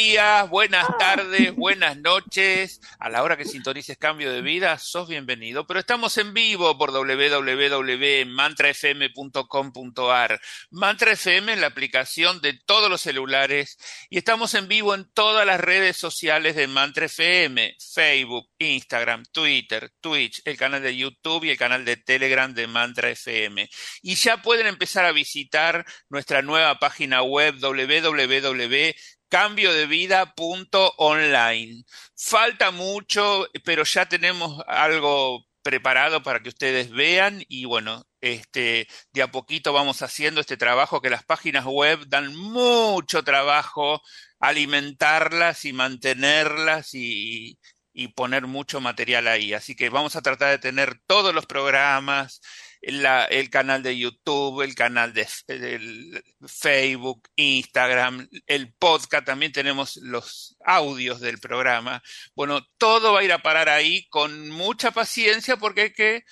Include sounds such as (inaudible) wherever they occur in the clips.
días, buenas tardes, buenas noches. A la hora que sintonices Cambio de Vida, sos bienvenido. Pero estamos en vivo por www.mantrafm.com.ar. Mantra FM es la aplicación de todos los celulares y estamos en vivo en todas las redes sociales de Mantra FM, Facebook, Instagram, Twitter, Twitch, el canal de YouTube y el canal de Telegram de Mantra FM. Y ya pueden empezar a visitar nuestra nueva página web www cambio de vida punto online. Falta mucho, pero ya tenemos algo preparado para que ustedes vean y bueno, este, de a poquito vamos haciendo este trabajo que las páginas web dan mucho trabajo alimentarlas y mantenerlas y, y poner mucho material ahí. Así que vamos a tratar de tener todos los programas, la, el canal de YouTube, el canal de Facebook, Instagram, el podcast, también tenemos los audios del programa. Bueno, todo va a ir a parar ahí con mucha paciencia porque hay que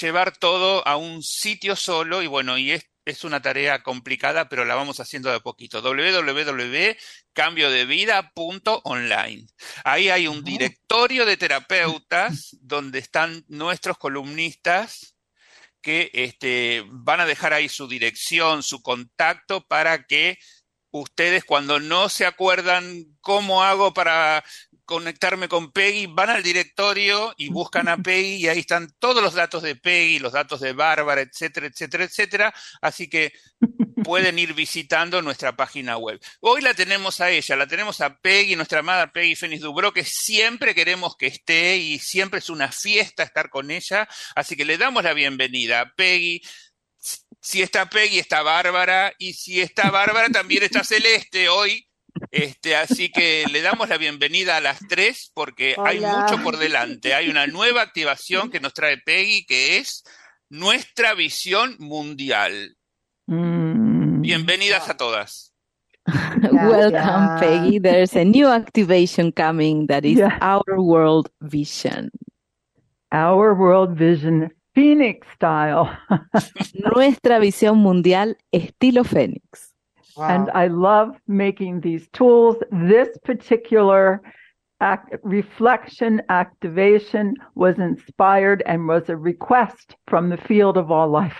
llevar todo a un sitio solo y bueno, y es, es una tarea complicada, pero la vamos haciendo de poquito. www.cambiodevida.online. Ahí hay un directorio de terapeutas donde están nuestros columnistas que este, van a dejar ahí su dirección, su contacto para que ustedes cuando no se acuerdan cómo hago para conectarme con Peggy, van al directorio y buscan a (laughs) Peggy y ahí están todos los datos de Peggy, los datos de Bárbara, etcétera, etcétera, etcétera. Así que pueden ir visitando nuestra página web. Hoy la tenemos a ella, la tenemos a Peggy, nuestra amada Peggy Fénix Dubro, que siempre queremos que esté y siempre es una fiesta estar con ella. Así que le damos la bienvenida a Peggy. Si está Peggy, está Bárbara, y si está Bárbara, también está Celeste hoy. Este, así que le damos la bienvenida a las tres porque Hola. hay mucho por delante. Hay una nueva activación que nos trae Peggy que es nuestra visión mundial. Mm. Bienvenidas a todas. (laughs) Welcome, Peggy. There's a new activation coming that is Yeah. our world vision. Our world vision, Phoenix style. (laughs) Nuestra visión mundial estilo Fénix. And I love making these tools. This particular act, reflection activation was inspired and was a request from the field of all life.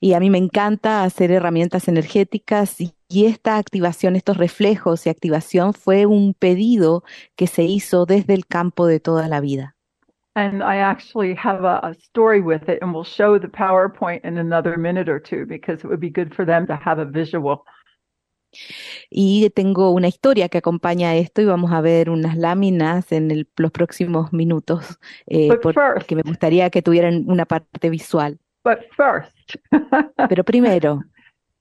Y a mí me encanta hacer herramientas energéticas y, y esta activación, estos reflejos y activación fue un pedido que se hizo desde el campo de toda la vida. And I actually have a, a story with it, and we'll show the PowerPoint in another minute or two because it would be good for them to have a visual. Y tengo una historia que acompaña esto y vamos a ver unas láminas en el- los próximos minutos eh, porque me gustaría que tuvieran una parte visual. But first, Pero primero,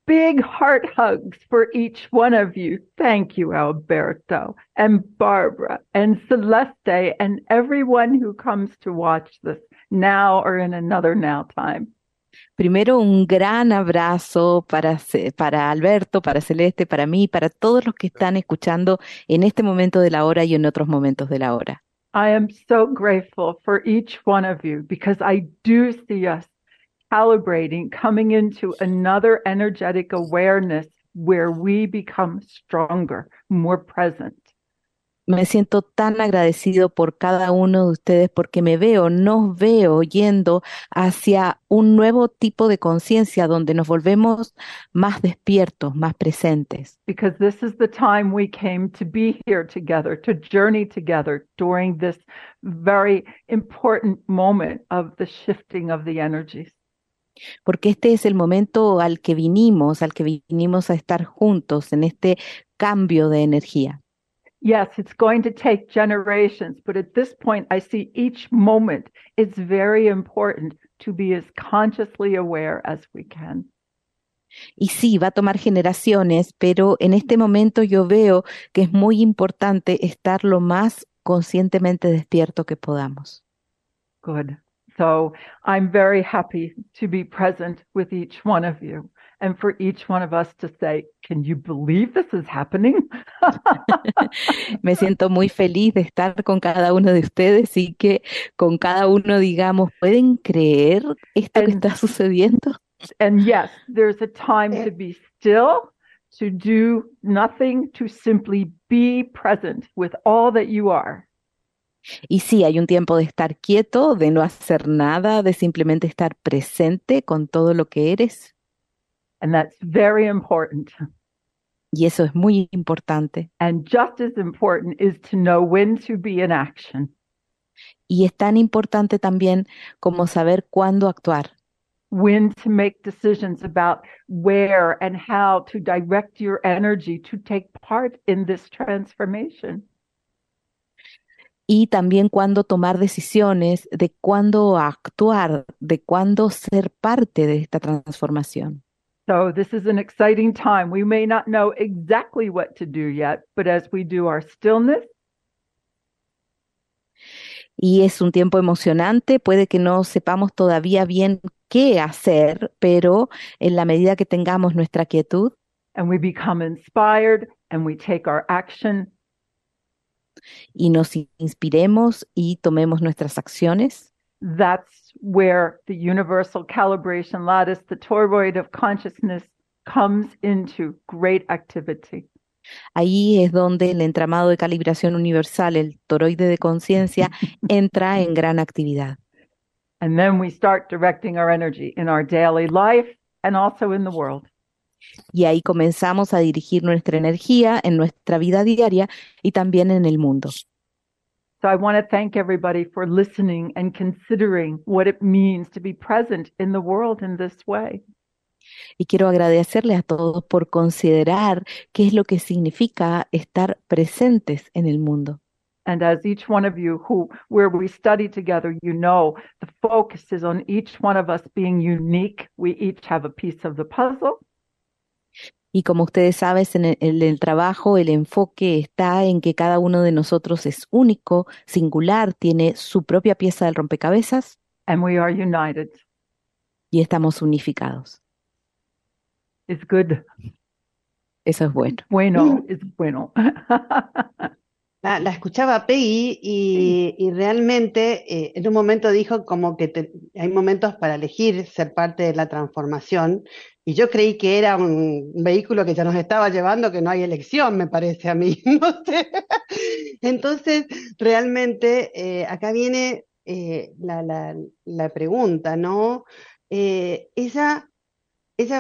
big heart hugs for each one of you. Thank you, Alberto and Barbara and Celeste and everyone who comes to watch this now or in another now time. primero un gran abrazo para, para Alberto, para Celeste, para mí, para todos los que están escuchando en este momento de la hora y en otros momentos de la hora. I am so grateful for each one of you because I do see us calibrating, coming into another energetic awareness where we become stronger, more present. Me siento tan agradecido por cada uno de ustedes porque me veo, nos veo yendo hacia un nuevo tipo de conciencia donde nos volvemos más despiertos, más presentes. because this is the time we came to be here together, to journey together during this very important moment of the shifting of the energies. Porque este es el momento al que vinimos, al que vinimos a estar juntos en este cambio de energía. Yes, it's going to take generations, but at this point, I see each moment it's very important to be as consciously aware as we can. Y sí, va a tomar generaciones, pero en este momento yo veo que es muy importante estar lo más conscientemente despierto que podamos. Good. So I'm very happy to be present with each one of you and for each one of us to say, Can you believe this is happening? (laughs) Me siento muy feliz de estar con cada uno de ustedes y que con cada uno digamos, ¿pueden creer esto que está sucediendo? And yes, there's a time eh. to be still, to do nothing, to simply be present with all that you are. Y sí, hay un tiempo de estar quieto, de no hacer nada, de simplemente estar presente con todo lo que eres. And that's very important. Y eso es muy importante. And just as important is to know when to be in action. Y es tan importante también como saber cuándo actuar. When to make decisions about where and how to direct your energy to take part in this transformation. Y también cuándo tomar decisiones, de cuándo actuar, de cuándo ser parte de esta transformación. So this is an exciting time. We may not know exactly what to do yet, but as we do our stillness, Y es un tiempo emocionante, puede que no sepamos todavía bien qué hacer, pero en la medida que tengamos nuestra quietud and we become inspired and we take our action, y nos inspiremos y tomemos nuestras acciones, that's where the universal calibration lattice, the toroid of consciousness, comes into great activity. ahí es donde el entramado de calibración universal, el toroide de conciencia, (laughs) entra en gran actividad. And then we start directing our energy in our daily life and also in the world. Y ahí comenzamos a dirigir nuestra energía en nuestra vida diaria y también en el mundo. So I want to thank everybody for listening and considering what it means to be present in the world in this way. Y quiero agradecerles a todos por considerar qué es lo que significa estar presentes en el mundo. And as each one of you who, where we study together, you know, the focus is on each one of us being unique. We each have a piece of the puzzle. Y como ustedes saben, en el, en el trabajo el enfoque está en que cada uno de nosotros es único, singular, tiene su propia pieza del rompecabezas and we are united. y estamos unificados. It's good. Eso es bueno. Bueno, it's bueno. (laughs) La, la escuchaba Peggy y, y realmente eh, en un momento dijo como que te- hay momentos para elegir ser parte de la transformación y yo creí que era un vehículo que ya nos estaba llevando, que no hay elección, me parece a mí. (laughs) Entonces, realmente eh, acá viene eh, la, la- pregunta, ¿no? Eh, ella,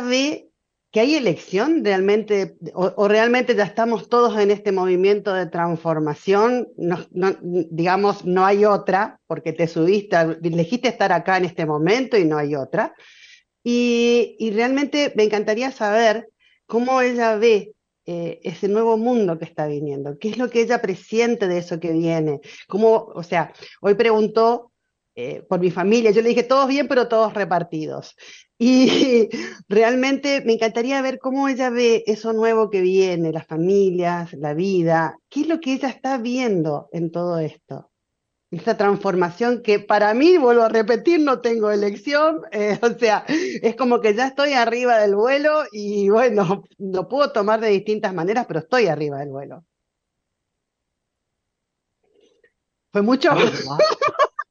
ve que hay elección realmente, o, realmente ya estamos todos en este movimiento de transformación, no, no- digamos, no hay otra, porque te subiste, elegiste estar acá en este momento y no hay otra. Y, realmente me encantaría saber cómo ella ve eh, ese nuevo mundo que está viniendo, qué es lo que ella presiente de eso que viene, cómo, o sea, hoy preguntó eh, por mi familia, yo le dije todos bien, pero todos repartidos. (laughs) Y realmente me encantaría ver cómo ella ve eso nuevo que viene, las familias, la vida, qué es lo que ella está viendo en todo esto. Esta transformación que para mí, vuelvo a repetir, no tengo elección, (laughs) eh, o sea, es como que ya estoy arriba del vuelo y bueno, lo puedo tomar de distintas maneras, pero estoy arriba del vuelo. ¿Fue mucho? (laughs)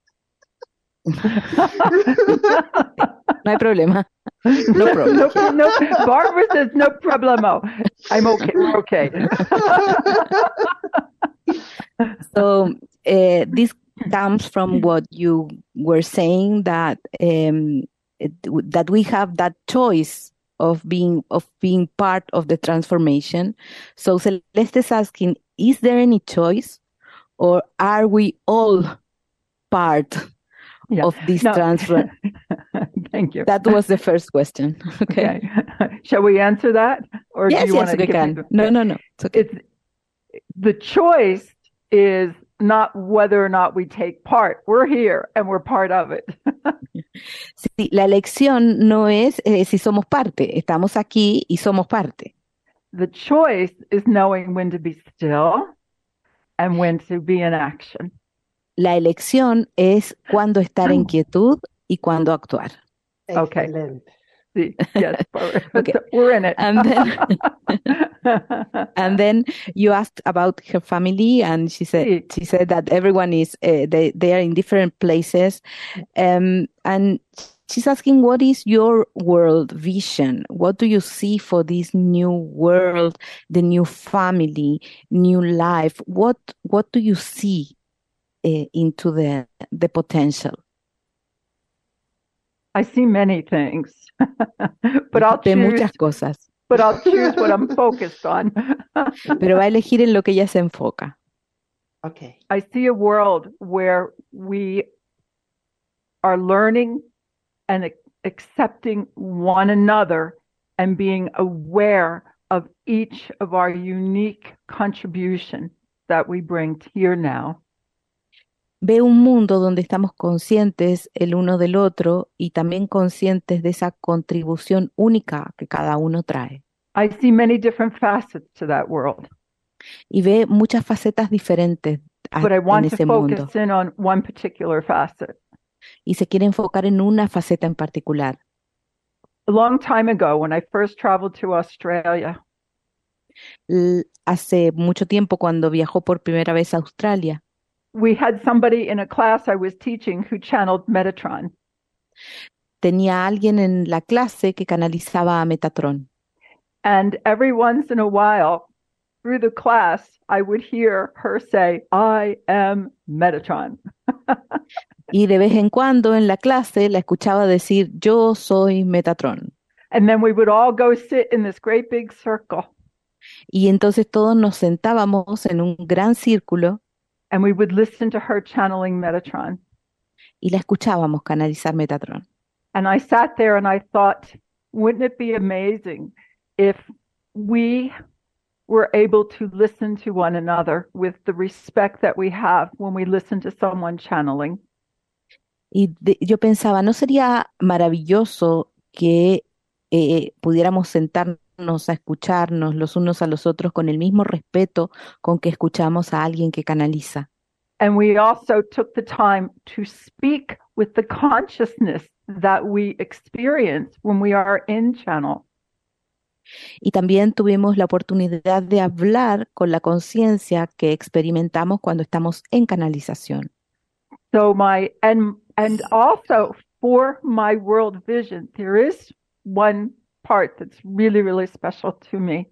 (laughs) No hay problema. No problem. no, no, Barbara says no problemo. I'm okay. We're okay. So uh, this comes from what you were saying that um, it, that we have that choice of being of being part of the transformation. So Celeste is asking, is there any choice, or are we all part Yeah. of this No. transfer? (laughs) Thank you. That was the first question. (laughs) Okay. Okay. (laughs) Shall we answer that? Or do you yes, want to we can. the- No, no, no. It's okay. It's the choice is not whether or not we take part. We're here and we're part of it. (laughs) Sí, la elección no es eh, si somos parte, estamos aquí y somos parte. The choice is knowing when to be still and when to be in action. La elección es cuándo estar en quietud y cuándo actuar. Okay. See, yes, (laughs) we're, (laughs) Okay. we're in it. And then, (laughs) and then you asked about her family, and she said Sí. she said that everyone is uh, they they are in different places, um, and she's asking what is your world vision? What do you see for this new world, the new family, new life? What what do you see uh, into the the potential? I see many things, (laughs) but I'll choose. muchas cosas, But I'll choose what I'm focused on. (laughs) pero va a elegir en lo que ella se enfoca. Ok. I see a world where we are learning and accepting one another and being aware of each of our unique contribution that we bring here now. Ve un mundo donde estamos conscientes el uno del otro y también conscientes de esa contribución única que cada uno trae. I see many different facets to that world, Y ve muchas facetas diferentes a- but I en want to ese mundo. focus in on one particular facet. Y se quiere enfocar en una faceta en particular. A long time ago, when I first traveled to Australia, L- hace mucho tiempo, cuando viajó por primera vez a Australia, we had somebody in a class I was teaching who channeled Metatron. tenía alguien en la clase que canalizaba a Metatron. And every once in a while, through the class, I would hear her say, I am Metatron. (laughs) Y de vez en cuando en la clase la escuchaba decir, yo soy Metatron. And then we would all go sit in this great big circle Y entonces todos nos sentábamos en un gran círculo and we would listen to her channeling Metatron. y la escuchábamos canalizar Metatron. And I sat there and I thought, wouldn't it be amazing if we were able to listen to one another with the respect that we have when we listen to someone channeling? Y de- yo pensaba, ¿no sería maravilloso que eh, pudiéramos sentarnos a escucharnos los unos a los otros con el mismo respeto con que escuchamos a alguien que canaliza? And we also took the time to speak with the consciousness that we experience when we are in channel. Y también tuvimos la oportunidad de hablar con la conciencia que experimentamos cuando estamos en canalización. So my and and also for my world vision, there is one part that's really, really special to me.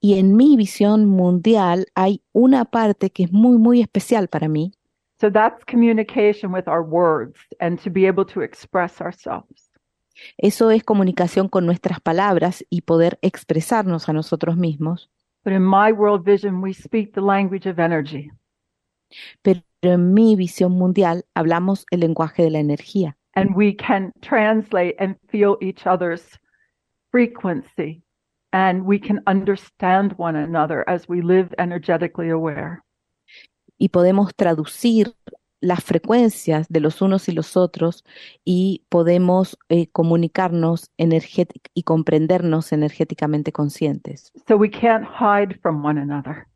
Y en mi visión mundial hay una parte que es muy, muy especial para mí. So that's communication with our words and to be able to express ourselves. Eso es comunicación con nuestras palabras y poder expresarnos a nosotros mismos. But in my world vision, we speak the language of energy. Pero en mi visión mundial hablamos el lenguaje de la energía and we can translate and feel each other's frequency and we can understand one another as we live energetically aware. y podemos traducir las frecuencias de los unos y los otros y podemos eh, comunicarnos energétic- y comprendernos energéticamente conscientes. So we can't hide from one another.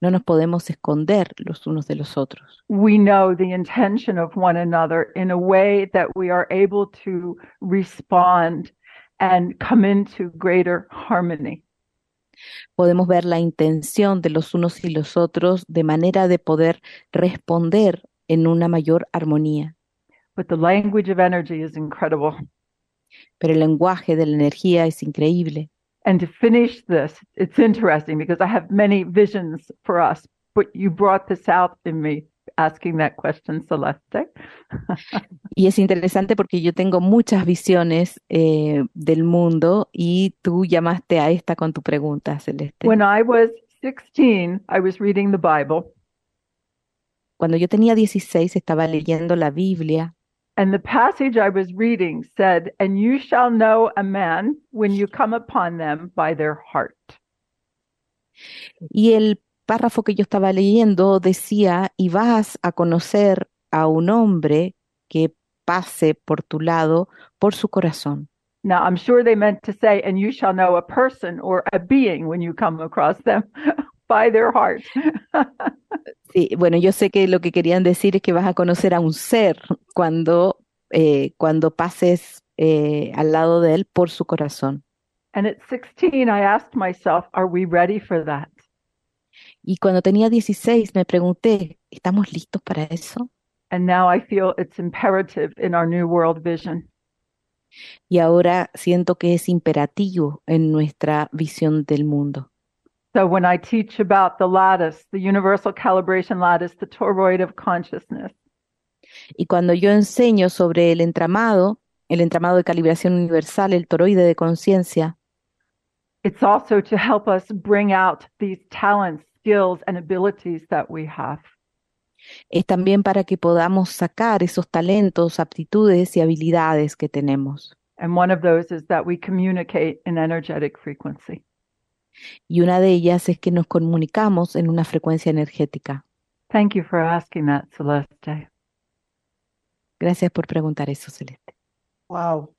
No nos podemos esconder los unos de los otros. We know the intention of one another in a way that we are able to respond and come into greater harmony. Podemos ver la intención de los unos y los otros de manera de poder responder en una mayor armonía. But the language of energy is incredible. Pero el lenguaje de la energía es increíble. And to finish this, it's interesting because I have many visions for us, but you brought this out in me asking that question, Celeste. Y es interesante porque yo tengo muchas visiones eh, del mundo y tú llamaste a esta con tu pregunta, Celeste. When I was 16, I was reading the Bible cuando yo tenía 16 estaba leyendo la Biblia And the passage I was reading said, And you shall know a man when you come upon them by their heart. y el párrafo que yo estaba leyendo decía, y vas a conocer a un hombre que pase por tu lado por su corazón. Now, I'm sure they meant to say, And you shall know a person or a being when you come across them (laughs) by their heart. (laughs) Sí, bueno, yo sé que lo que querían decir es que vas a conocer a un ser cuando, eh, cuando pases eh, al lado de él por su corazón. and at 16, I asked myself, Are we ready for that? Y cuando tenía 16 me pregunté, ¿estamos listos para eso? And now I feel it's imperative in our New World Vision. Y ahora siento que es imperativo en nuestra visión del mundo. So when I teach about the lattice, the universal calibration lattice, the toroid of consciousness, Y cuando yo enseño sobre el entramado, el entramado de calibración universal, el toroide de conciencia, it's also to help us bring out these talents, skills, and abilities that we have. es también para que podamos sacar esos talentos, aptitudes y habilidades que tenemos. And one of those is that we communicate in energetic frequency. Y una de ellas es que nos comunicamos en una frecuencia energética. Thank you for asking that, Celeste. Gracias por preguntar eso, Celeste. Wow.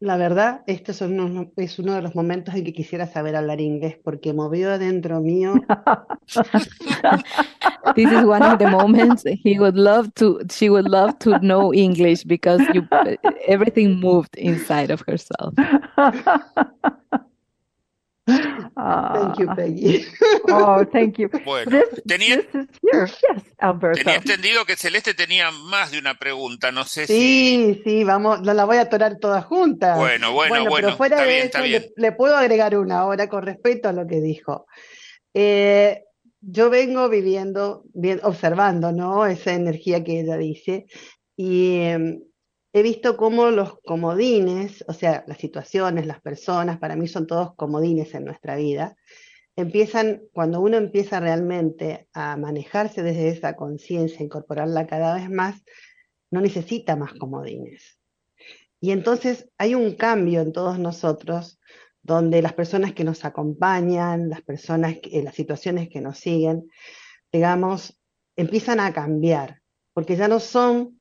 La verdad, este es uno, es uno de los momentos en que quisiera saber hablar inglés porque movió adentro mío. (laughs) This is one of the moments he would love to, she would love to know English because you, everything moved inside of herself. (laughs) Thank you, Ah, Peggy. (laughs) oh, thank you. Bueno, This, tenía, this is here. Yes, Alberto. tenía entendido que Celeste tenía más de una pregunta, no sé si... Sí, sí, vamos, no la voy a atorar todas juntas. Bueno, bueno, Bueno, bueno, pero fuera está de bien, está eso, bien. le, le puedo agregar una ahora con respecto a lo que dijo. Eh, yo vengo viviendo, bien, observando, ¿no? Esa energía que ella dice, y eh, he visto cómo los comodines, o sea, las situaciones, las personas, para mí son todos comodines en nuestra vida, empiezan, cuando uno empieza realmente a manejarse desde esa conciencia, incorporarla cada vez más, no necesita más comodines. Y entonces hay un cambio en todos nosotros, donde las personas que nos acompañan, las personas, que- las situaciones que nos siguen, digamos, empiezan a cambiar, porque ya no son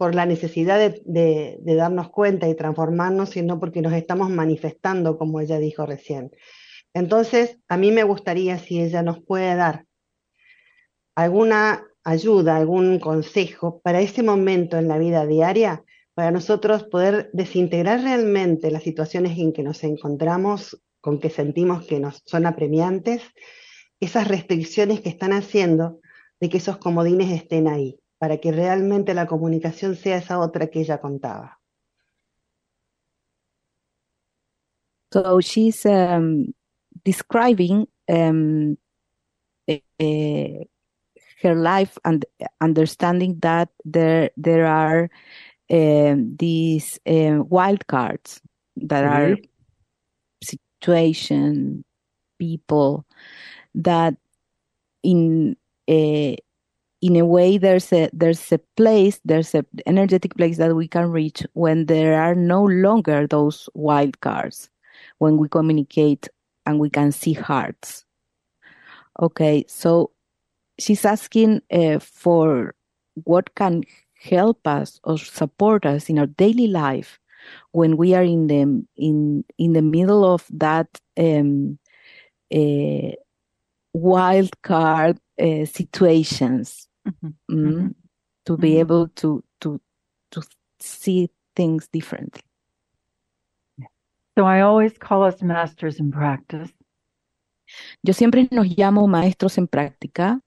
por la necesidad de, darnos cuenta y transformarnos, sino porque nos estamos manifestando, como ella dijo recién. Entonces, a mí me gustaría si ella nos puede dar alguna ayuda, algún consejo para ese momento en la vida diaria, para nosotros poder desintegrar realmente las situaciones en que nos encontramos, con que sentimos que nos son apremiantes, esas restricciones que están haciendo de que esos comodines estén ahí, para que realmente la comunicación sea esa otra que ella contaba. So she's um, describing um, eh, eh, her life and understanding that there there are um, these um, wild cards that are situation, people that in a in a way there's a there's a place there's a energetic place that we can reach when there are no longer those wild cards when we communicate and we can see hearts. Okay so she's asking uh, for what can help us or support us in our daily life when we are in the in in the middle of that um, uh, wild card uh, situations Mhm, mm, mhm. to be Mhm. able to to to see things differently So I always call us masters in practice yo siempre nos llamo maestros en práctica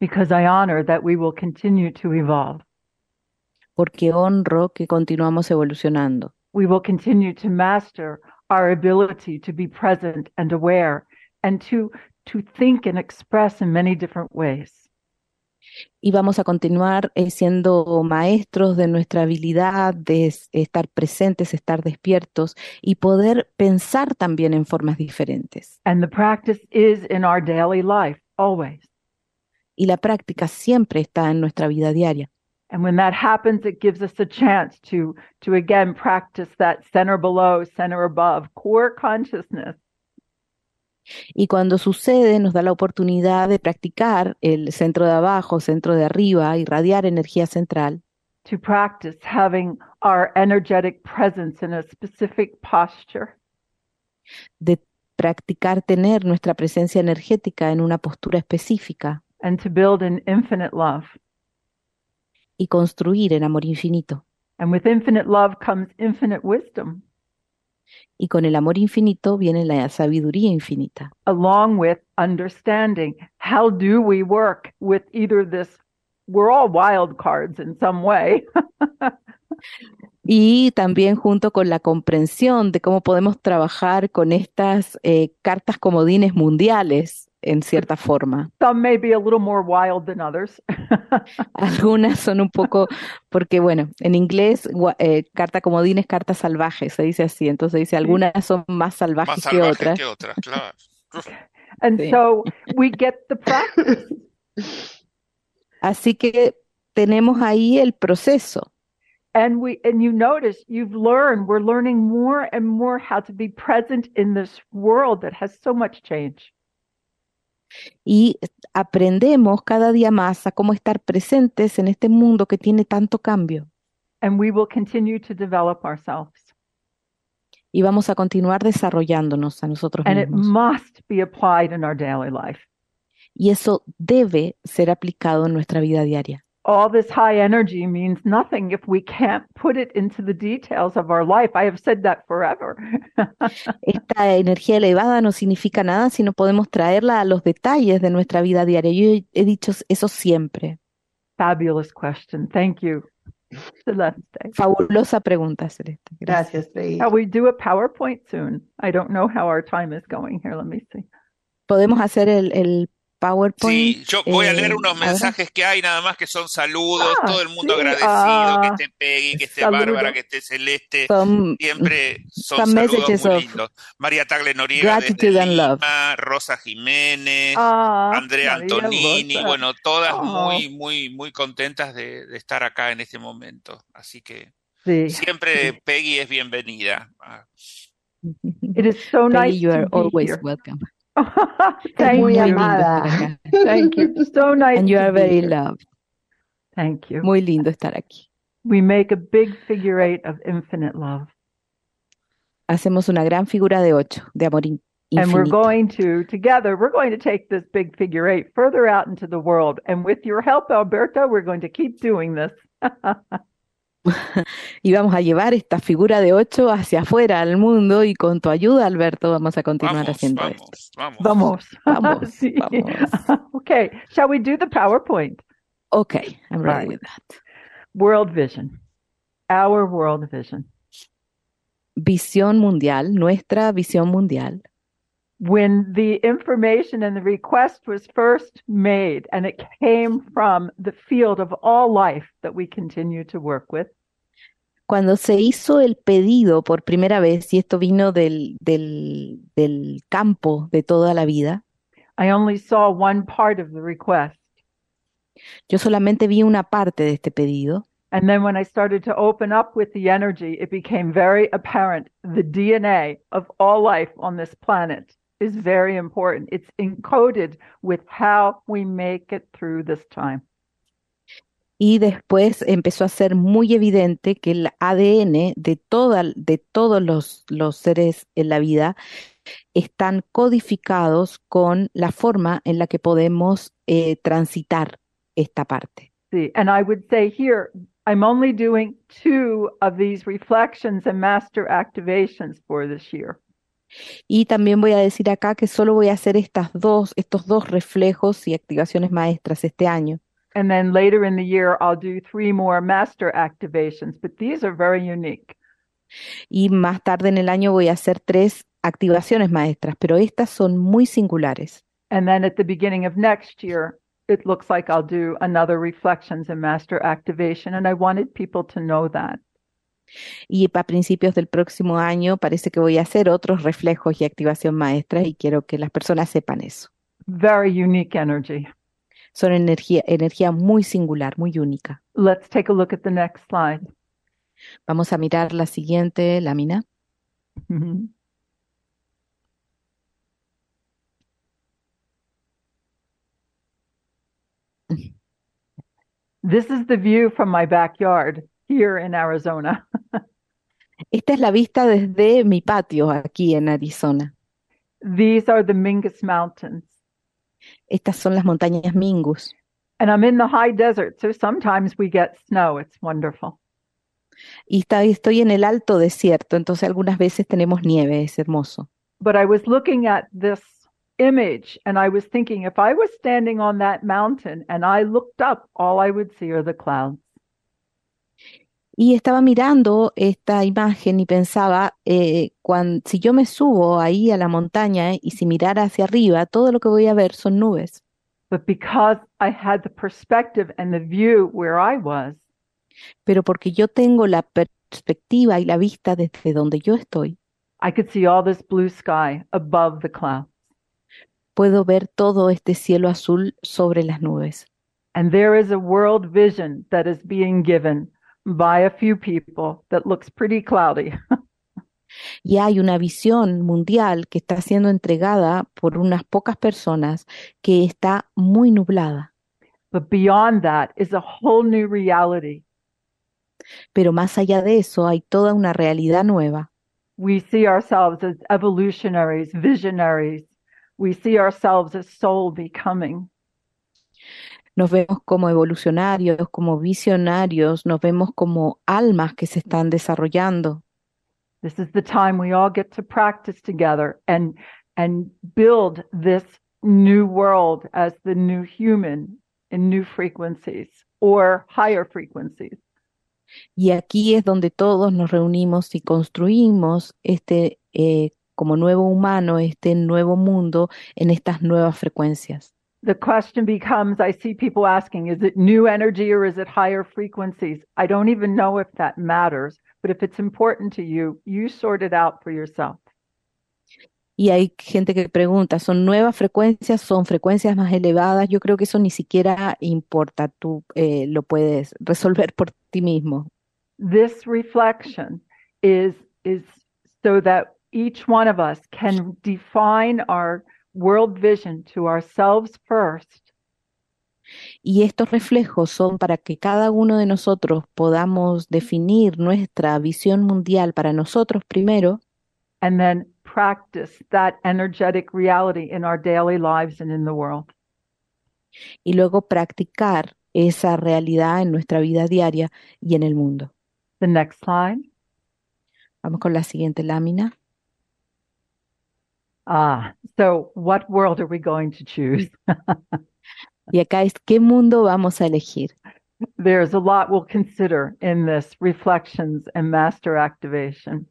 because I honor that we will continue to evolve. porque honro que continuamos evolucionando We will continue to master our ability to be present and aware and to to think and express in many different ways. Y vamos a continuar eh, siendo maestros de nuestra habilidad de es- estar presentes, estar despiertos y poder pensar también en formas diferentes. And the practice is in our daily life always. y la práctica siempre está en nuestra vida diaria. And when that happens, it gives us a chance to, to again practice that center below, center above, core consciousness. Y cuando sucede, nos da la oportunidad de practicar el centro de abajo, centro de arriba, irradiar energía central, to practice having our energetic presence in a specific posture. de practicar tener nuestra presencia energética en una postura específica and to build an infinite love. y construir en amor infinito. And with infinite love comes infinite wisdom, Y con el amor infinito viene la sabiduría infinita. along with understanding. How do we work with either this? We're all wild cards in some way. Y también junto con la comprensión de cómo podemos trabajar con estas eh, cartas comodines mundiales, en cierta forma. some may be a little more wild than others. (laughs) Algunas son un poco, porque bueno, en inglés eh, carta comodín es carta salvaje, se dice así. Entonces dice, algunas son más Más salvajes que salvajes otras. que otras, claro. (laughs) and Sí. so we get the practice. (laughs) Así que tenemos ahí el proceso. And we and you notice you've learned we're learning more and more how to be present in this world that has so much change. Y aprendemos cada día más a cómo estar presentes en este mundo que tiene tanto cambio. And we will continue to develop ourselves. Y vamos a continuar desarrollándonos a nosotros And it mismos. must be applied in our daily life. Y eso debe ser aplicado en nuestra vida diaria. All this high energy means nothing if we can't put it into the details of our life. I have said that forever. (laughs) Esta energía elevada no significa nada si no podemos traerla a los detalles de nuestra vida diaria. Yo he- he dicho eso siempre. Fabulous question. Thank you, Celeste. Fabulosa pregunta, Celeste. Gracias. Gracias, Shall we do a PowerPoint soon? I don't know how our time is going here. Let me see. Podemos hacer el, el PowerPoint. Sí, yo voy a leer eh, unos mensajes que hay, nada más que son saludos, Ah, todo el mundo sí, agradecido, ah, que esté Peggy, que esté saludo. Bárbara, que esté Celeste, Son siempre son saludos muy of lindos. María Tagle Noriega desde gratitude and love. Lima, Rosa Jiménez, Ah, Andrea María Antonini, Rosa. bueno, todas Oh. muy, muy, muy contentas de, de estar acá en este momento. Así que Sí. siempre Peggy es bienvenida. (laughs) It is so Peggy, nice you are always here. welcome. Thank muy you. Amada. Thank you. (laughs) So nice And you are very loved. Thank you. Muy lindo estar aquí. We make a big figure eight of infinite love. Hacemos una gran figura de ocho, de amor in- And we're going to, together, we're going to take this big figure eight further out into the world. And with your help, Alberto, we're going to keep doing this. (laughs) (laughs) Y vamos a llevar esta figura de ocho hacia afuera al mundo y con tu ayuda, Alberto, vamos a continuar Vamos, haciendo esto. vamos, vamos. (laughs) Vamos. Vamos, (laughs) Sí. vamos. Okay. Shall we do the PowerPoint? Okay, I'm ready Right. with that. World vision. Our world vision. Visión mundial, nuestra visión mundial. When the information and the request was first made and it came from the field of all life that we continue to work with, Cuando se hizo el pedido por primera vez, y esto vino del, del, del campo de toda la vida, I only saw one part of the request. yo solamente vi una parte de este pedido. And then when I started to open up with the energy, it became very apparent the DNA of all life on this planet is very important. It's encoded with how we make it through this time. Y después empezó a ser muy evidente que el ADN de, toda, de todos los, los seres en la vida están codificados con la forma en la que podemos eh, transitar esta parte. See, and I would say here, I'm only doing two of these reflections and master activations for this year. Y también voy a decir acá que solo voy a hacer estas dos, estos dos reflejos y activaciones maestras este año. And then later in the year, I'll do three more master activations, but these are very unique. Y más tarde en el año voy a hacer tres activaciones maestras, pero estas son muy singulares. And then at the beginning of next year, it looks like I'll do another reflections and master activation. And I wanted people to know that. Y a principios del próximo año parece que voy a hacer otros reflejos y activación maestra y quiero que las personas sepan eso. Very unique energy. Son energía, energía muy singular, muy única. Let's take a look at the next slide. Vamos a mirar la siguiente lámina. Mhm. This is the view from my backyard here in Arizona. (laughs) Esta es la vista desde mi patio aquí en Arizona. These are the Mingus Mountains. Estas son las montañas Mingus. And I'm in the high desert, so sometimes we get snow. It's wonderful. Y está- estoy en el alto desierto, entonces algunas veces tenemos nieve, es hermoso. But I was looking at this image and I was thinking if I was standing on that mountain and I looked up, all I would see are the clouds. Y estaba mirando esta imagen y pensaba, eh, cuan- si yo me subo ahí a la montaña y si mirara hacia arriba, todo lo que voy a ver son nubes. But because I had the perspective and the view where I was, Pero porque yo tengo la perspectiva y la vista desde donde yo estoy, I could see all this blue sky above the clouds. puedo ver todo este cielo azul sobre las nubes. And there is a world vision that is being given by a few people that looks pretty cloudy. (laughs) Y hay una visión mundial que está siendo entregada por unas pocas personas que está muy nublada. But beyond that is a whole new reality. Pero más allá de eso hay toda una realidad nueva. We see ourselves as evolutionaries, visionaries. We see ourselves as soul becoming. Nos vemos como evolucionarios, como visionarios, nos vemos como almas que se están desarrollando. This is the time we all get to practice together and and build this new world as the new human in new frequencies or higher frequencies. Y aquí es donde todos nos reunimos y construimos este eh, como nuevo humano, este nuevo mundo en estas nuevas frecuencias. The question becomes I see people asking, is it new energy or is it higher frequencies? I don't even know if that matters, but if it's important to you, you sort it out for yourself. Y hay gente que pregunta, ¿son nuevas frecuencias? ¿Son frecuencias más elevadas? Yo creo que eso ni siquiera importa, tú eh, lo puedes resolver por ti mismo. This reflection is is so that each one of us can define our world vision to ourselves first Y estos reflejos son para que cada uno de nosotros podamos definir nuestra visión mundial para nosotros primero and then practice that energetic reality in our daily lives and in the world. y luego practicar esa realidad en nuestra vida diaria y en el mundo. The next slide. Vamos con la siguiente lámina. Ah, so what world are we going to choose? (laughs) Y acá es, ¿qué mundo vamos a elegir? There's a lot we'll consider in this reflections and master activation.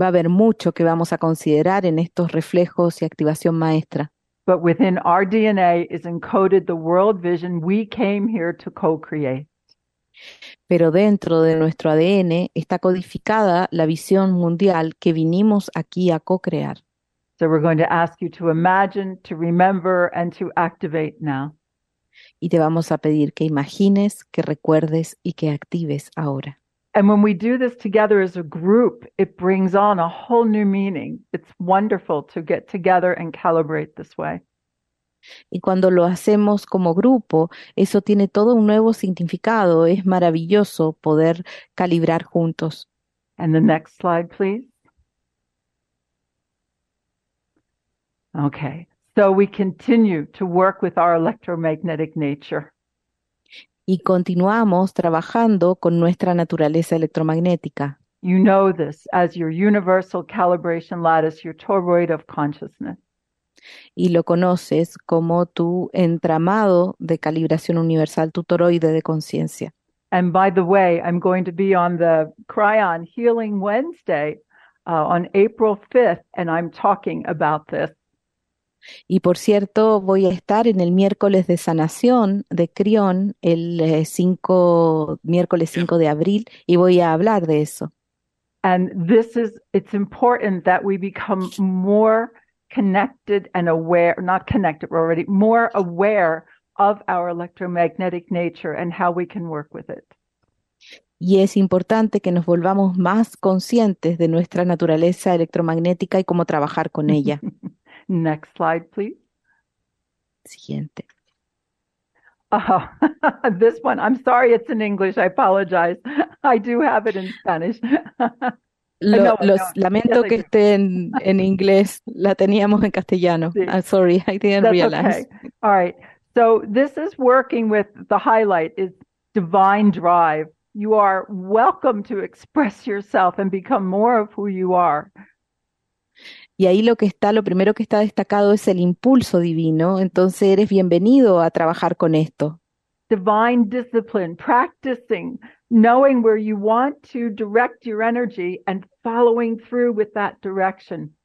Va a haber mucho que vamos a considerar en estos reflejos y activación maestra. But within our DNA is encoded the world vision we came here to co-create. Pero dentro de nuestro ADN está codificada la visión mundial que vinimos aquí a co-crear. So we're going to ask you to imagine, to remember, and to activate now. Y te vamos a pedir que imagines, que recuerdes y que actives ahora. And when we do this together as a group, it brings on a whole new meaning. It's wonderful to get together and calibrate this way. Y cuando lo hacemos como grupo, eso tiene todo un nuevo significado. Es maravilloso poder calibrar juntos. And the next slide, please. Okay. So we continue to work with our electromagnetic nature. Y continuamos trabajando con nuestra naturaleza electromagnética. You know this as your universal calibration lattice, your toroid of consciousness. Y lo conoces como tu entramado de calibración universal, tu toroide de conciencia. And by the way, I'm going to be on the Cryon Healing Wednesday uh, on April 5th, and I'm talking about this. Y por cierto, voy a estar en el miércoles de sanación de Crión, el eh, 5, miércoles 5 de abril, y voy a hablar de eso. And this is, it's important that we become more connected and aware, not connected, already more aware of our electromagnetic nature and how we can work with it. Y es importante que nos volvamos más conscientes de nuestra naturaleza electromagnética y cómo trabajar con ella. (laughs) Next slide, please. Siguiente. Oh, (laughs) this one, I'm sorry it's in English. I apologize. (laughs) I do have it in Spanish. (laughs) Lo- no, los, no. lamento Yes, que esté en, en inglés. La teníamos en castellano. Sí. I'm sorry, I didn't That's realize. okay. All right. So this is working with the highlight is divine drive. You are welcome to express yourself and become more of who you are. Y ahí lo que está, lo primero que está destacado es el impulso divino. Entonces eres bienvenido a trabajar con esto. Divine discipline, practicing, knowing where you want to direct your energy and following through with that direction.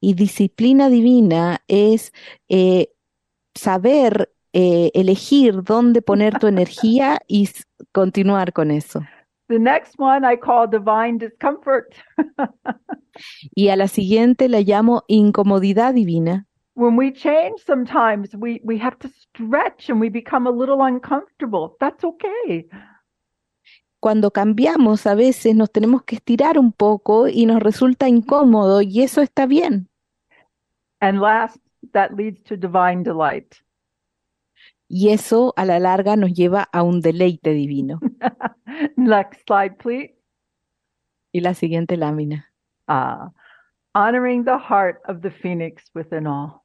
Y disciplina divina es eh, saber eh, elegir dónde poner tu (laughs) energía y continuar con eso. The next one I call divine discomfort. (laughs) Y a la siguiente la llamo incomodidad divina. when we change sometimes we we have to stretch and we become a little uncomfortable that's okay Cuando cambiamos a veces nos tenemos que estirar un poco y nos resulta incómodo y eso está bien. and last that leads to divine delight Y eso a la larga nos lleva a un deleite divino. (laughs) next slide please Y la siguiente lámina. uh, honoring the heart of the phoenix within all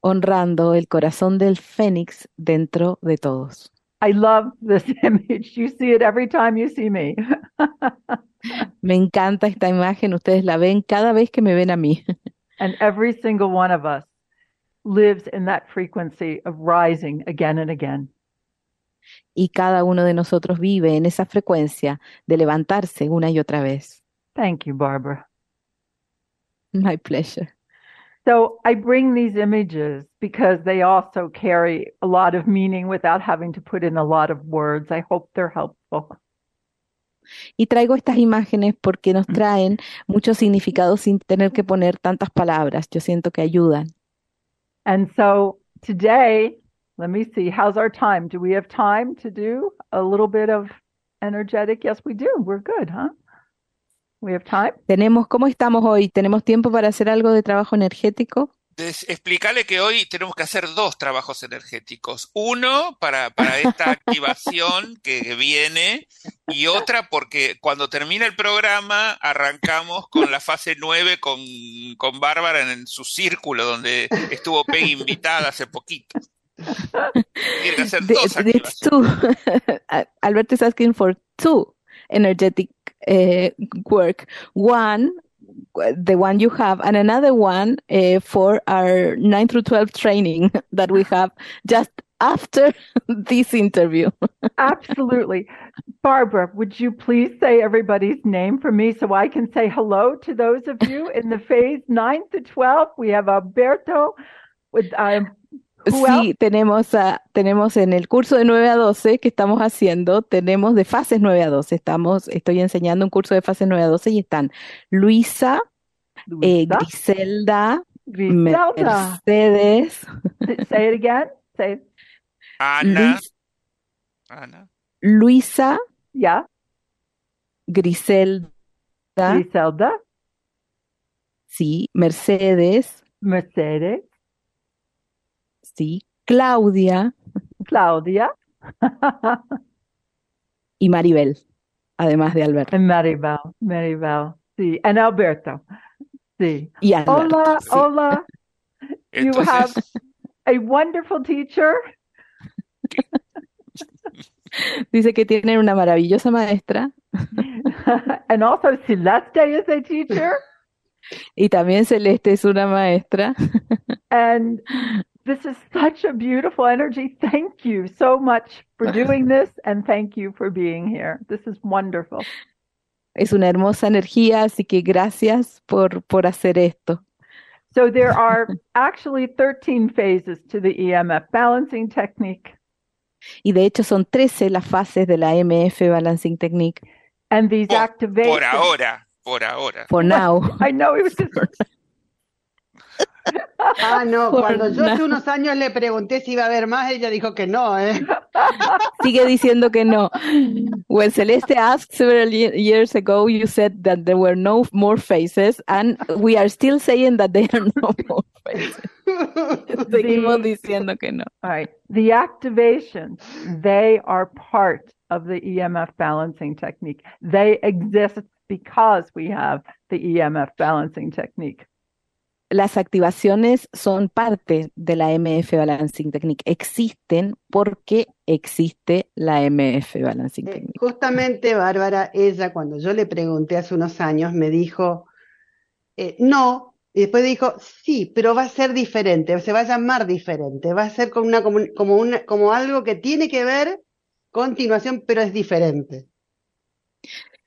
Honrando el corazón del fénix dentro de todos. i love this (laughs) image you see it every time you see me (laughs) Me encanta esta imagen, ustedes la ven cada vez que me ven a mí. and every single one of us lives in that frequency of rising again and again Y cada uno de nosotros vive en esa frecuencia de levantarse una y otra vez. thank you barbara My pleasure. So I bring these images because they also carry a lot of meaning without having to put in a lot of words. I hope they're helpful. Y traigo estas imágenes porque nos traen mucho significado sin tener que poner tantas palabras. Yo siento que ayudan. And so today, let me see, how's our time? Do we have time to do a little bit of energetic? Yes, we do. We're good, huh? We have time? Tenemos, ¿cómo estamos hoy? ¿Tenemos tiempo para hacer algo de trabajo energético? Explicarle que hoy tenemos que hacer dos trabajos energéticos. Uno para, para esta (laughs) activación que viene y otra porque cuando termina el programa arrancamos con la fase 9 con, con Bárbara en, en su círculo donde estuvo Peggy invitada hace poquito. Tiene que hacer dos it's two. (laughs) Alberto is asking for two energetic uh, work. One, the one you have, and another one uh, for our 9 through 12 training (laughs) that we have just after (laughs) this interview. (laughs) Absolutely. Barbara, would you please say everybody's name for me so I can say hello to those of you in the phase 9 to 12? We have Alberto with um? Sí, tenemos, a- tenemos en el curso de 9 a 12 que estamos haciendo, tenemos de fases 9 a 12. Estamos, estoy enseñando un curso de fases 9 a 12 y están Luisa, eh, Luisa, Griselda, Griselda. Mercedes, Say it again. Say it. Ana, Luis- Ana, Luisa, Yeah. Griselda, Griselda, sí, Mercedes, Mercedes, sí, Claudia Claudia, (laughs) y Maribel, además de Alberto. Maribel. Maribel. Sí. And Alberto. Sí. Y Alberto, Hola, sí. hola. You have entonces a wonderful teacher. (laughs) Dice que tienen una maravillosa maestra (laughs) and also Celeste is a teacher. y también Celeste es una maestra. And this is such a beautiful energy. Thank you so much for doing (laughs) this and thank you for being here. This is wonderful. Es una hermosa energía, así que gracias por, por hacer esto. So there are actually 13 phases to the EMF balancing technique. Y de hecho son 13 las fases de la MF Balancing Technique. And these oh, Por- activations. por ahora, por ahora. For now. (laughs) I know it was just (laughs) Ah, no, (laughs) Por cuando yo hace nada. unos años le pregunté si iba a haber más, ella dijo que no, ¿eh? (laughs) Sigue diciendo que no. When Celeste asked several years ago, you said that there were no more faces, and we are still saying that there are no (laughs) more faces. Seguimos The- diciendo que no. All right. The activations, they are part of the EMF balancing technique. They exist because we have the EMF balancing technique. Las activaciones son parte de la MF Balancing Technique. Existen porque existe la MF Balancing Eh, Technique. justamente Bárbara, ella cuando yo le pregunté hace unos años, me dijo, eh, no, y después dijo, sí, pero va a ser diferente, se va a llamar diferente, va a ser como, una, como, como, una, como algo que tiene que ver continuación, pero es diferente.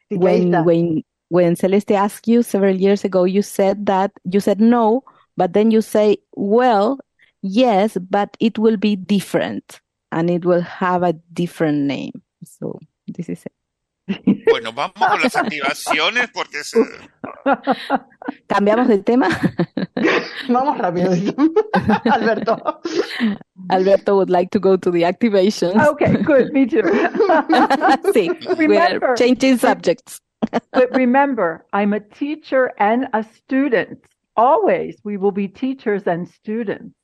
Que ahí When, está. when, when Celeste asked you several years ago, you said that, you said no, but then you say, well, yes, but it will be different and it will have a different name. So this is it. Bueno, vamos con las activaciones porque se- (laughs) ¿Cambiamos de tema? (laughs) Vamos rápido, (laughs) Alberto. Alberto would like to go to the activations. Ah, okay, good. Me too. Sí, we are Remember- changing subjects. But remember, I'm a teacher and a student. Always, we will be teachers and students.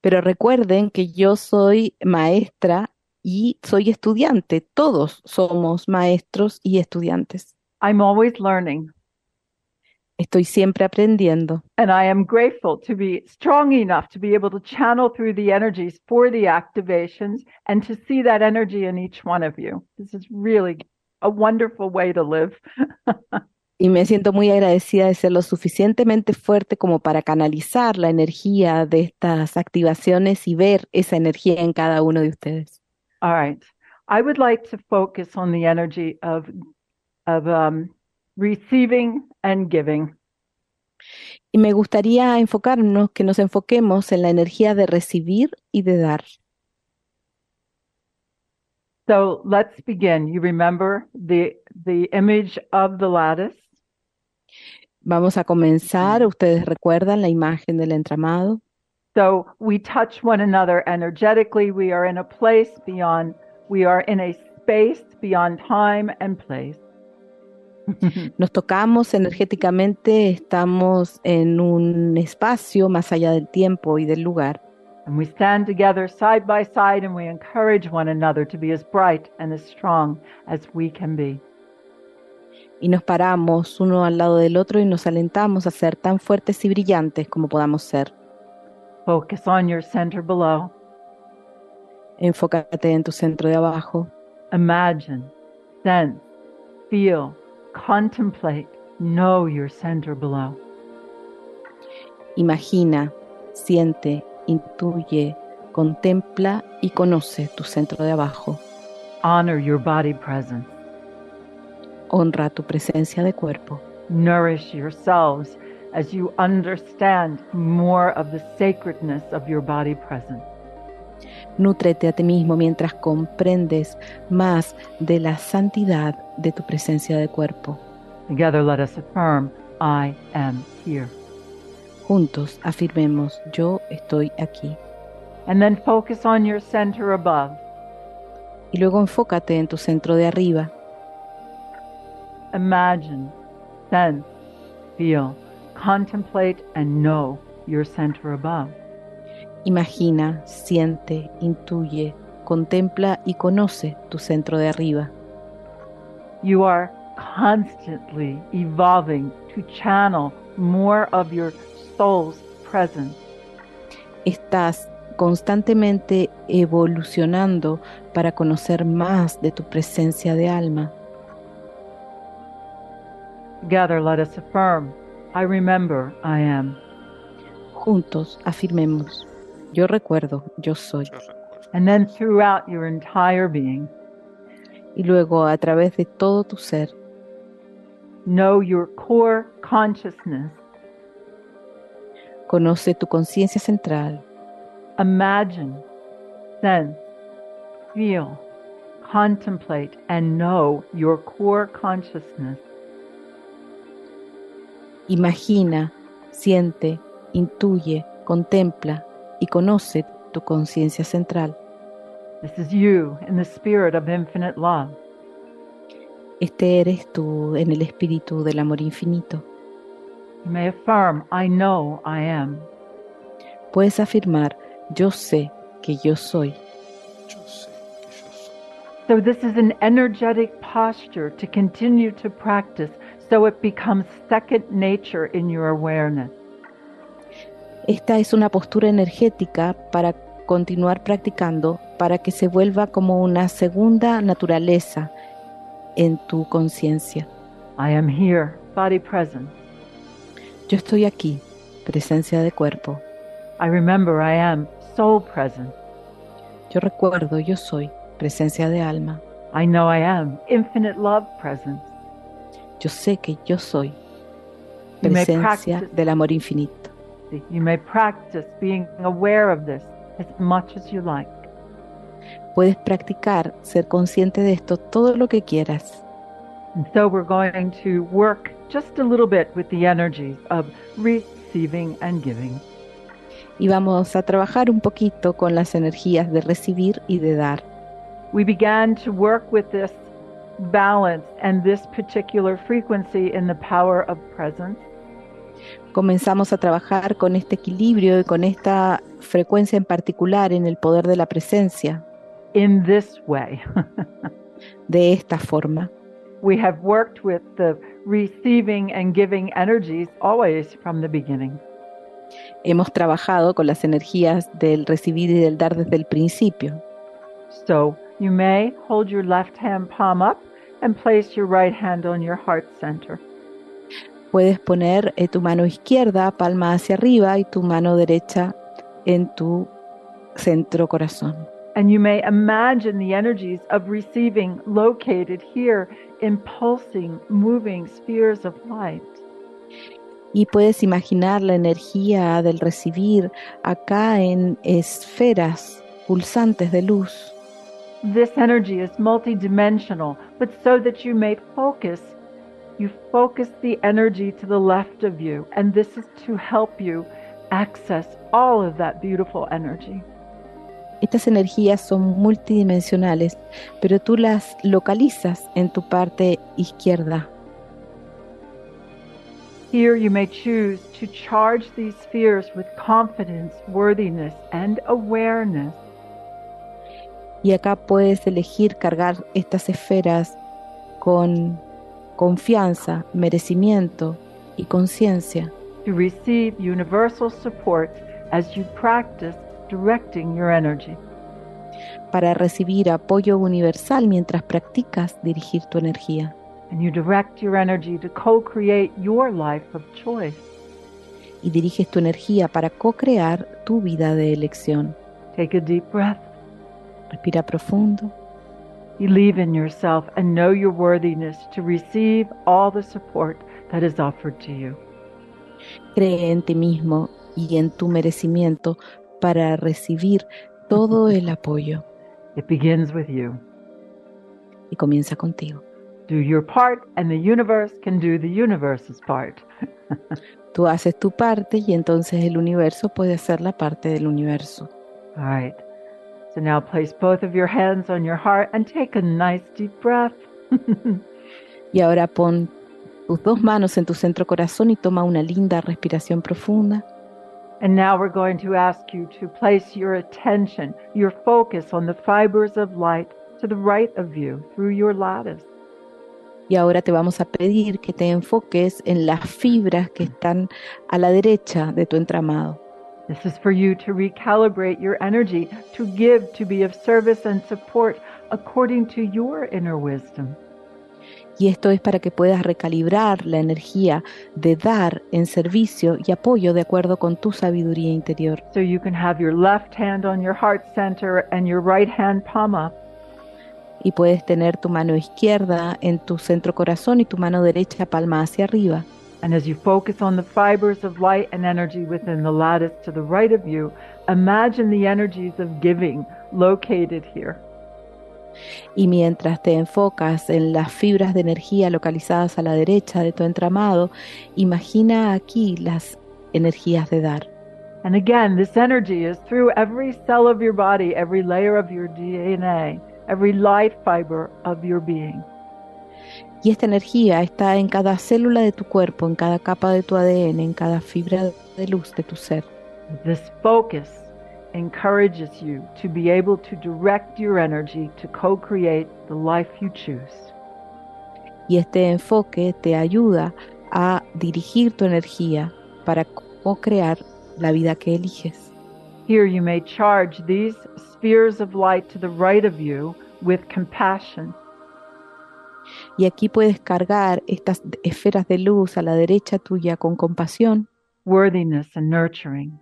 Pero recuerden que yo soy maestra y soy estudiante. Todos somos maestros y estudiantes. I'm always learning. Estoy siempre aprendiendo. And I am grateful to be strong enough to be able to channel through the energies for the activations and to see that energy in each one of you. This is really a wonderful way to live. (laughs) Y me siento muy agradecida de ser lo suficientemente fuerte como para canalizar la energía de estas activaciones y ver esa energía en cada uno de ustedes. All right. I would like to focus on the energy of of um, receiving and giving. Y me gustaría enfocarnos, que nos enfoquemos en la energía de recibir y de dar. So let's begin. You remember the the image of the lattice. Vamos a comenzar. Ustedes recuerdan la imagen del entramado. So we touch one another energetically. We are in a place beyond, we are in a space beyond time and place. (laughs) Nos tocamos energéticamente, estamos en un espacio más allá del tiempo y del lugar. And we stand together side by side and we encourage one another to be as bright and as strong as we can be. Y nos paramos uno al lado del otro y nos alentamos a ser tan fuertes y brillantes como podamos ser. Focus on your center below. Enfócate en tu centro de abajo. Imagine, sense, feel, contemplate, know your center below. Imagina, siente, intuye, contempla y conoce tu centro de abajo. Honor your body presence. Honra tu presencia de cuerpo. Nourish yourselves as you understand more of the sacredness of your body presence. Nútrete a ti mismo mientras comprendes más de la santidad de tu presencia de cuerpo. Together, let us affirm, I am here. Juntos afirmemos, yo estoy aquí. And then focus on your center above. Y luego enfócate en tu centro de arriba. Imagine, sense, feel, contemplate, and know your center above. Imagina, siente, intuye, contempla y conoce tu centro de arriba. You are constantly evolving to channel more of your soul's presence. Estás constantemente evolucionando para conocer más de tu presencia de alma. Together, let us affirm, I remember I am. Juntos afirmemos, yo recuerdo, yo soy. And then throughout your entire being, Y luego a través de todo tu ser, know your core consciousness. Conoce tu conciencia central. Imagine, sense, feel, contemplate, and know your core consciousness. Imagina, siente, intuye, contempla y conoce tu conciencia central. This is you in the spirit of infinite love. Este eres tú en el espíritu del amor infinito. May affirm, I know I am. Puedes afirmar, yo sé que yo soy. Yo sé que yo soy. So, this is an energetic posture to continue to practice so it becomes second nature in your awareness. Esta es una postura energética para continuar practicando para que se vuelva como una segunda naturaleza en tu conciencia. I am here, body present. Yo estoy aquí, presencia de cuerpo. I remember I am soul present. Yo recuerdo, yo soy, presencia de alma. I know I am infinite love present. Yo sé que yo soy, presencia practice- del amor infinito. You may practice being aware of this as much as you like. Puedes practicar ser consciente de esto todo lo que quieras. And so we're going to work just a little bit with the energies of receiving and giving. Y vamos a trabajar un poquito con las energías de recibir y de dar. We began to work with this balance and this particular frequency in the power of presence. Comenzamos a trabajar con este equilibrio y con esta frecuencia en particular en el poder de la presencia, in this way. (laughs) de esta forma. we have worked with the receiving and giving energies always from the beginning. Hemos trabajado con las energías del recibir y del dar desde el principio. So you may hold your left hand palm up and place your right hand on your heart center. Puedes poner eh, tu mano izquierda palma hacia arriba y tu mano derecha en tu centro corazón. And you may imagine the energies of receiving located here in pulsing, moving spheres of light. Y puedes imaginar la energía del recibir acá en esferas pulsantes de luz. This energy is multidimensional, but so that you may focus, you focus the energy to the left of you, and this is to help you access all of that beautiful energy. Estas energías son multidimensionales, pero tú las localizas en tu parte izquierda. Here you may choose to charge these spheres with confidence, worthiness, and awareness. Y acá puedes elegir cargar estas esferas con confianza, merecimiento y conciencia to receive universal support as you practice directing your energy. para recibir apoyo universal mientras practicas dirigir tu energía. And you direct your energy to co create your life of choice. y diriges tu energía para co-crear tu vida de elección. Take a deep breath, Respira profundo, believe in yourself, and know your worthiness to receive all the support that is offered to you. cree en ti mismo y en tu merecimiento para recibir todo el apoyo It begins with you. y comienza contigo. Do your part, and the universe can do the universe's part. (laughs) Tú haces tu parte y entonces el universo puede hacer la parte del universo. All right. So now place both of your hands on your heart and take a nice deep breath. (laughs) Y ahora pon tus dos manos en tu centro corazón y toma una linda respiración profunda. And now we're going to ask you to place your attention, your focus on the fibers of light to the right of you through your lattice. Y ahora te vamos a pedir que te enfoques en las fibras que están a la derecha de tu entramado. This is for you to recalibrate your energy, to give, to be of service and support according to your inner wisdom. Y esto es para que puedas recalibrar la energía de dar en servicio y apoyo de acuerdo con tu sabiduría interior. So you can have your left hand on your heart center and your right hand palm up. Y puedes tener tu mano izquierda en tu centro corazón y tu mano derecha palma hacia arriba. And as you focus on the fibers of light and energy within the lattice to the right of you, imagine the energies of giving located here. Y mientras te enfocas en las fibras de energía localizadas a la derecha de tu entramado, imagina aquí las energías de dar. And again, this energy is through every cell of your body, every layer of your DNA, every life fiber of your being. Y esta energía está en cada célula de tu cuerpo, en cada capa de tu ADN, en cada fibra de luz de tu ser. This focus encourages you to be able to direct your energy to co create the life you choose. Y este enfoque te ayuda a dirigir tu energía para co-crear la vida que eliges. Here you may charge these spheres of light to the right of you with compassion. Y aquí puedes cargar estas esferas de luz a la derecha tuya con compasión, worthiness, and nurturing.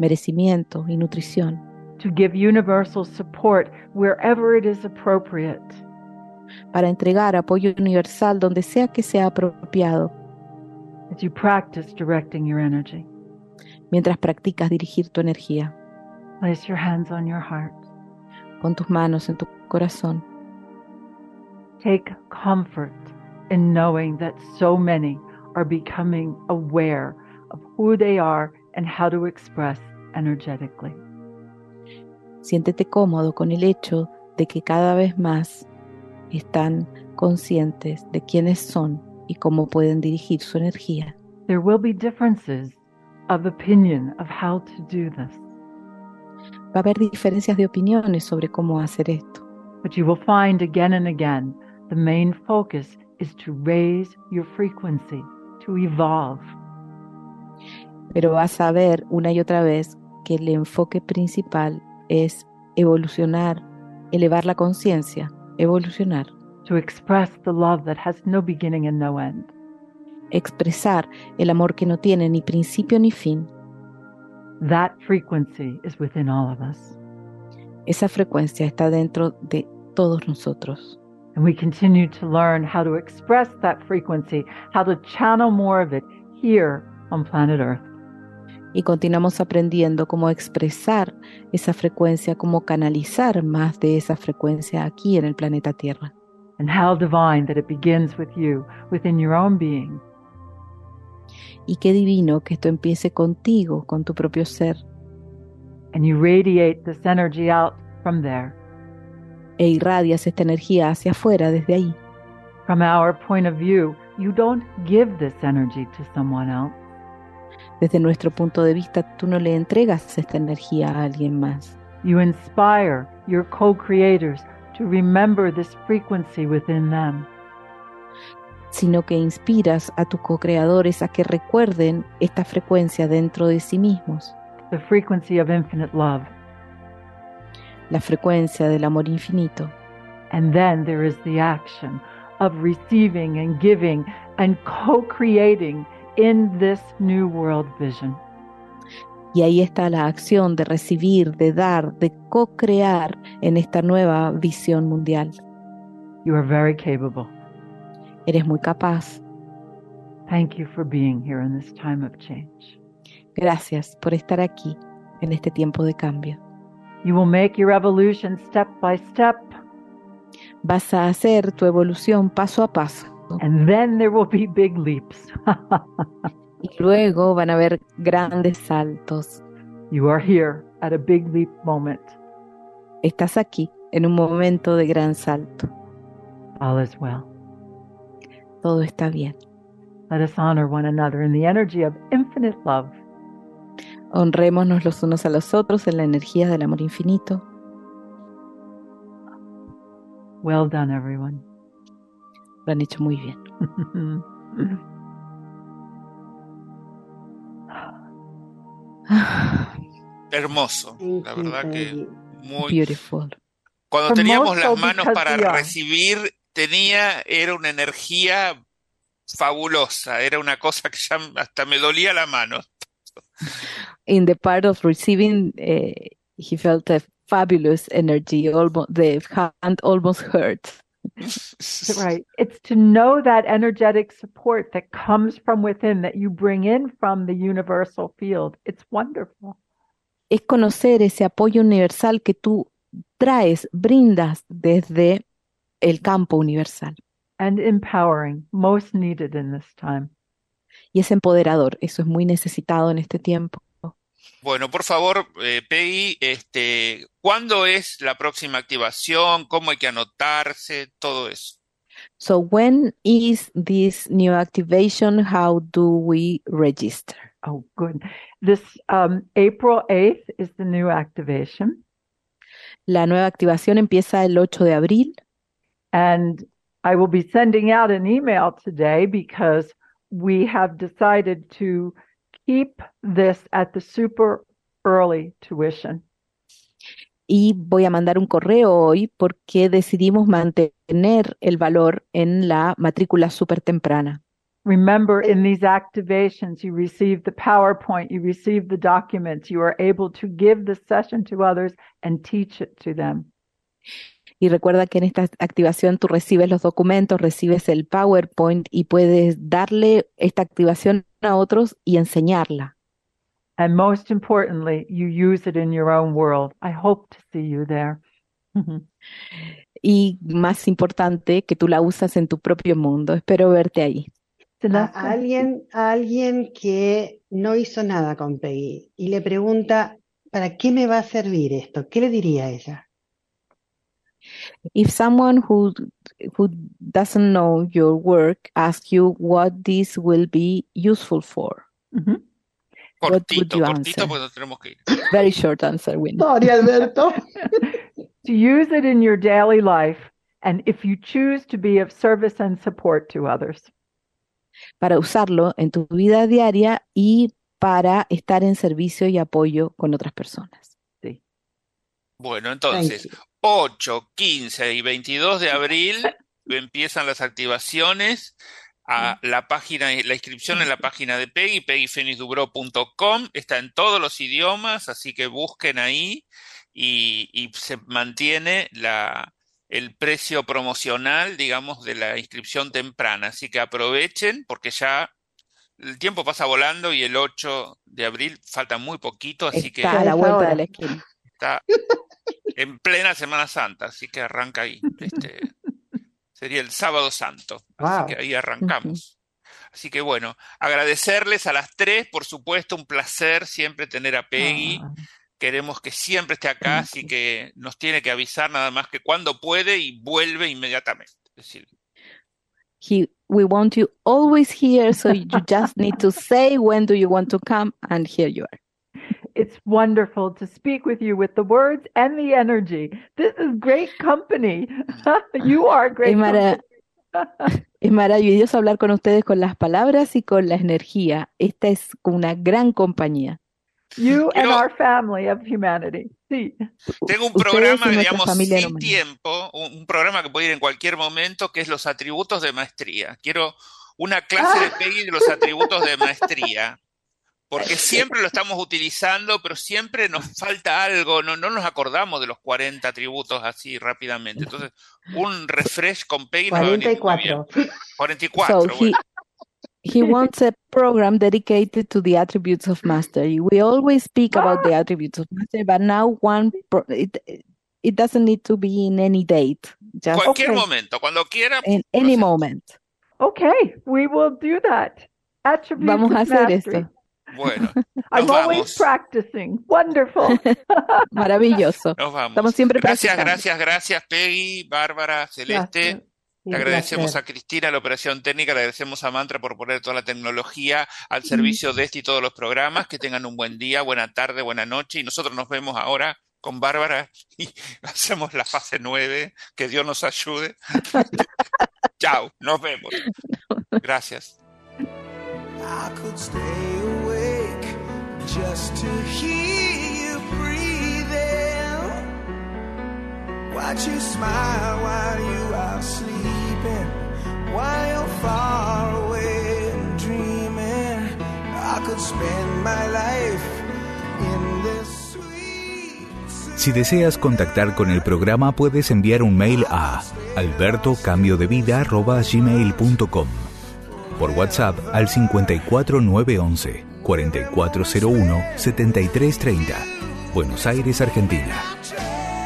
Merecimiento y nutrición, To give universal support wherever it is appropriate. para entregar apoyo universal donde sea que sea apropiado, as you practice directing your energy. mientras practicas dirigir tu energía. Place your hands on your heart. Pon tus manos en tu corazón. Take comfort in knowing that so many are becoming aware of who they are and how to express energetically. Siéntete cómodo con el hecho de que cada vez más están conscientes de quiénes son y cómo pueden dirigir su energía. There will be differences of opinion of how to do this, Va a haber diferencias de opiniones sobre cómo hacer esto, but you will find again and again the main focus is to raise your frequency, to evolve. pero vas a ver una y otra vez que el enfoque principal es evolucionar, elevar la conciencia, evolucionar, to express the love that has no beginning and no end. expresar el amor que no tiene ni principio ni fin. That frequency is within all of us. Esa frecuencia está dentro de todos nosotros. And we continue to learn how to express that frequency, how to channel more of it here on planet Earth. Y continuamos aprendiendo cómo expresar esa frecuencia, cómo canalizar más de esa frecuencia aquí en el planeta Tierra. And how divine that it begins with you, within your own being. Y qué divino que esto empiece contigo, con tu propio ser, And you radiate this energy out from there. e irradias esta energía hacia afuera desde ahí. From our point of view, you don't give this energy to someone else. Desde nuestro punto de vista, tú no le entregas esta energía a alguien más. You inspire your co creators to remember this frequency within them. sino que inspiras a tus co-creadores a que recuerden esta frecuencia dentro de sí mismos, the frequency of infinite love. la frecuencia del amor infinito. And then there is the action of receiving and giving and co creating in this new world vision. Y ahí está la acción de recibir, de dar, de co-crear en esta nueva visión mundial. You are very capable. Eres muy capaz. Thank you for being here in this time of change. Gracias por estar aquí en este tiempo de cambio. You will make your evolution step by step, Vas a hacer tu evolución paso a paso and then there will be big leaps. (laughs) y luego van a haber grandes saltos. you are here at a big leap moment. Estás aquí en un momento de gran salto. All is well. Todo está bien. Let us honor one another in the energy of infinite love. Honrémonos los unos a los otros en la energía del amor infinito. Well done, everyone. Lo han hecho muy bien. (laughs) Hermoso, la verdad que muy... Beautiful. Cuando teníamos las manos para recibir, tenía, era una energía fabulosa, era una cosa que ya hasta me dolía la mano. (laughs) In the part of receiving, eh, he felt a fabulous energy. Almost, the hand almost hurt. (laughs) right. It's to know that energetic support that comes from within, that you bring in from the universal field. It's wonderful. Es conocer ese apoyo universal que tú traes, brindas desde el campo universal. and empowering, most needed in this time. y es empoderador. Eso es muy necesitado en este tiempo. Bueno, por favor, eh, Peggy, este, ¿cuándo es la próxima activación? ¿Cómo hay que anotarse? Todo eso. So when is this new activation? How do we register? Oh, good. This um, April 8th is the new activation. La nueva activación empieza el 8 de abril. And I will be sending out an email today because we have decided to keep this at the super early tuition. Y voy a mandar un correo hoy porque decidimos mantener el valor en la matrícula súper temprana. Remember, in these activations, you receive the PowerPoint, you receive the documents, you are able to give the session to others and teach it to them. Y recuerda que en esta activación tú recibes los documentos, recibes el PowerPoint y puedes darle esta activación a otros y enseñarla. And most importantly, you use it in your own world. I hope to see you there. (laughs) y más importante, que tú la usas en tu propio mundo. Espero verte ahí. A alguien, a alguien que no hizo nada con Peggy y le pregunta, ¿para qué me va a servir esto? ¿Qué le diría a ella? If someone who who doesn't know your work asks you what this will be useful for, what would Cortito, you cortito, answer? porque nos tenemos que ir. Very short answer, Win. Sorry, Alberto. To use it in your daily life, and if you choose to be of service and support to others. Para usarlo en tu vida diaria y para estar en servicio y apoyo con otras personas. Bueno, Thank entonces, you. 8, 15 y 22 de abril (laughs) empiezan las activaciones a la página, la inscripción en la página de Peggy, peggyfenisdubro.com, está en todos los idiomas, así que busquen ahí y, y se mantiene la, el precio promocional, digamos, de la inscripción temprana. Así que aprovechen porque ya el tiempo pasa volando y el 8 de abril falta muy poquito, así que Está a la Ya es vuelta hora. de la esquina. está en plena Semana Santa, así que arranca ahí. Este, sería el sábado santo, así Wow. que ahí arrancamos. Así que bueno, agradecerles a las tres, por supuesto, un placer siempre tener a Peggy. Ah, Queremos que siempre esté acá, así que nos tiene que avisar nada más que cuando puede y vuelve inmediatamente. Es decir, He, we want you always here, so you (laughs) just need to say when do you want to come, and here you are. It's wonderful to speak with you with the words and the energy. This is great company. (laughs) you are great Es, mara- company. es maravilloso hablar con ustedes con las palabras y con la energía. Esta es una gran compañía. You and Quiero- our family of humanity. Sí. Tengo un programa, digamos, sin tiempo, un, un programa que puede ir en cualquier momento, que es los atributos de maestría. Quiero una clase de (laughs) Peggy de los atributos de maestría, porque siempre lo estamos utilizando, pero siempre nos falta algo, no, no nos acordamos de los 40 atributos así rápidamente. Entonces, un refresh con Peggy nos va a venir muy bien. 44. 44, So he, bueno. he wants a program dedicated to the attributes of mastery. We always speak about the attributes of mastery, but now one pro, it it doesn't need to be in any date, just Cualquier okay. momento, cuando quiera, in any moment. Okay, we will do that. Attributes Vamos a of hacer mastery. esto. Bueno, (laughs) I'm Nos always vamos. practicing. Wonderful. (laughs) Maravilloso. nos vamos. Estamos siempre Gracias, practicando. gracias, gracias, Peggy, Bárbara, Celeste. Gracias. Le agradecemos a Cristina la operación técnica, le agradecemos a Mantra por poner toda la tecnología al servicio de este y todos los programas. Que tengan un buen día, buena tarde, buena noche. Y nosotros nos vemos ahora con Bárbara (laughs) y hacemos la fase 9. Que Dios nos ayude. Chao, nos vemos. Gracias. I could stay awake just to hear you breathing. Watch you smile while you are sleeping, while you're far away dreaming. I could spend my life in this. Si deseas contactar con el programa puedes enviar un mail a albertocambiodevida.gmail.com por WhatsApp al 54911 4401 7330 Buenos Aires, Argentina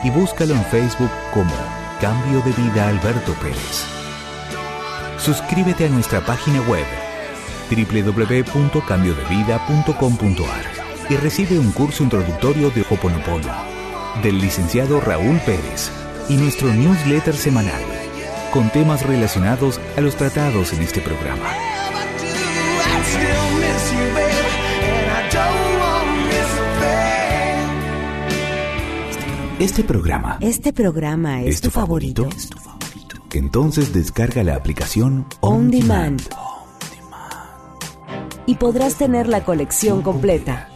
y búscalo en Facebook como Cambio de Vida Alberto Pérez. Suscríbete a nuestra página web www.cambiodevida.com.ar y recibe un curso introductorio de Hoponopono del licenciado Raúl Pérez y nuestro newsletter semanal con temas relacionados a los tratados en este programa. Este programa. Este programa es, tu, favorito? Entonces descarga la aplicación On, Demand. Y podrás tener la colección completa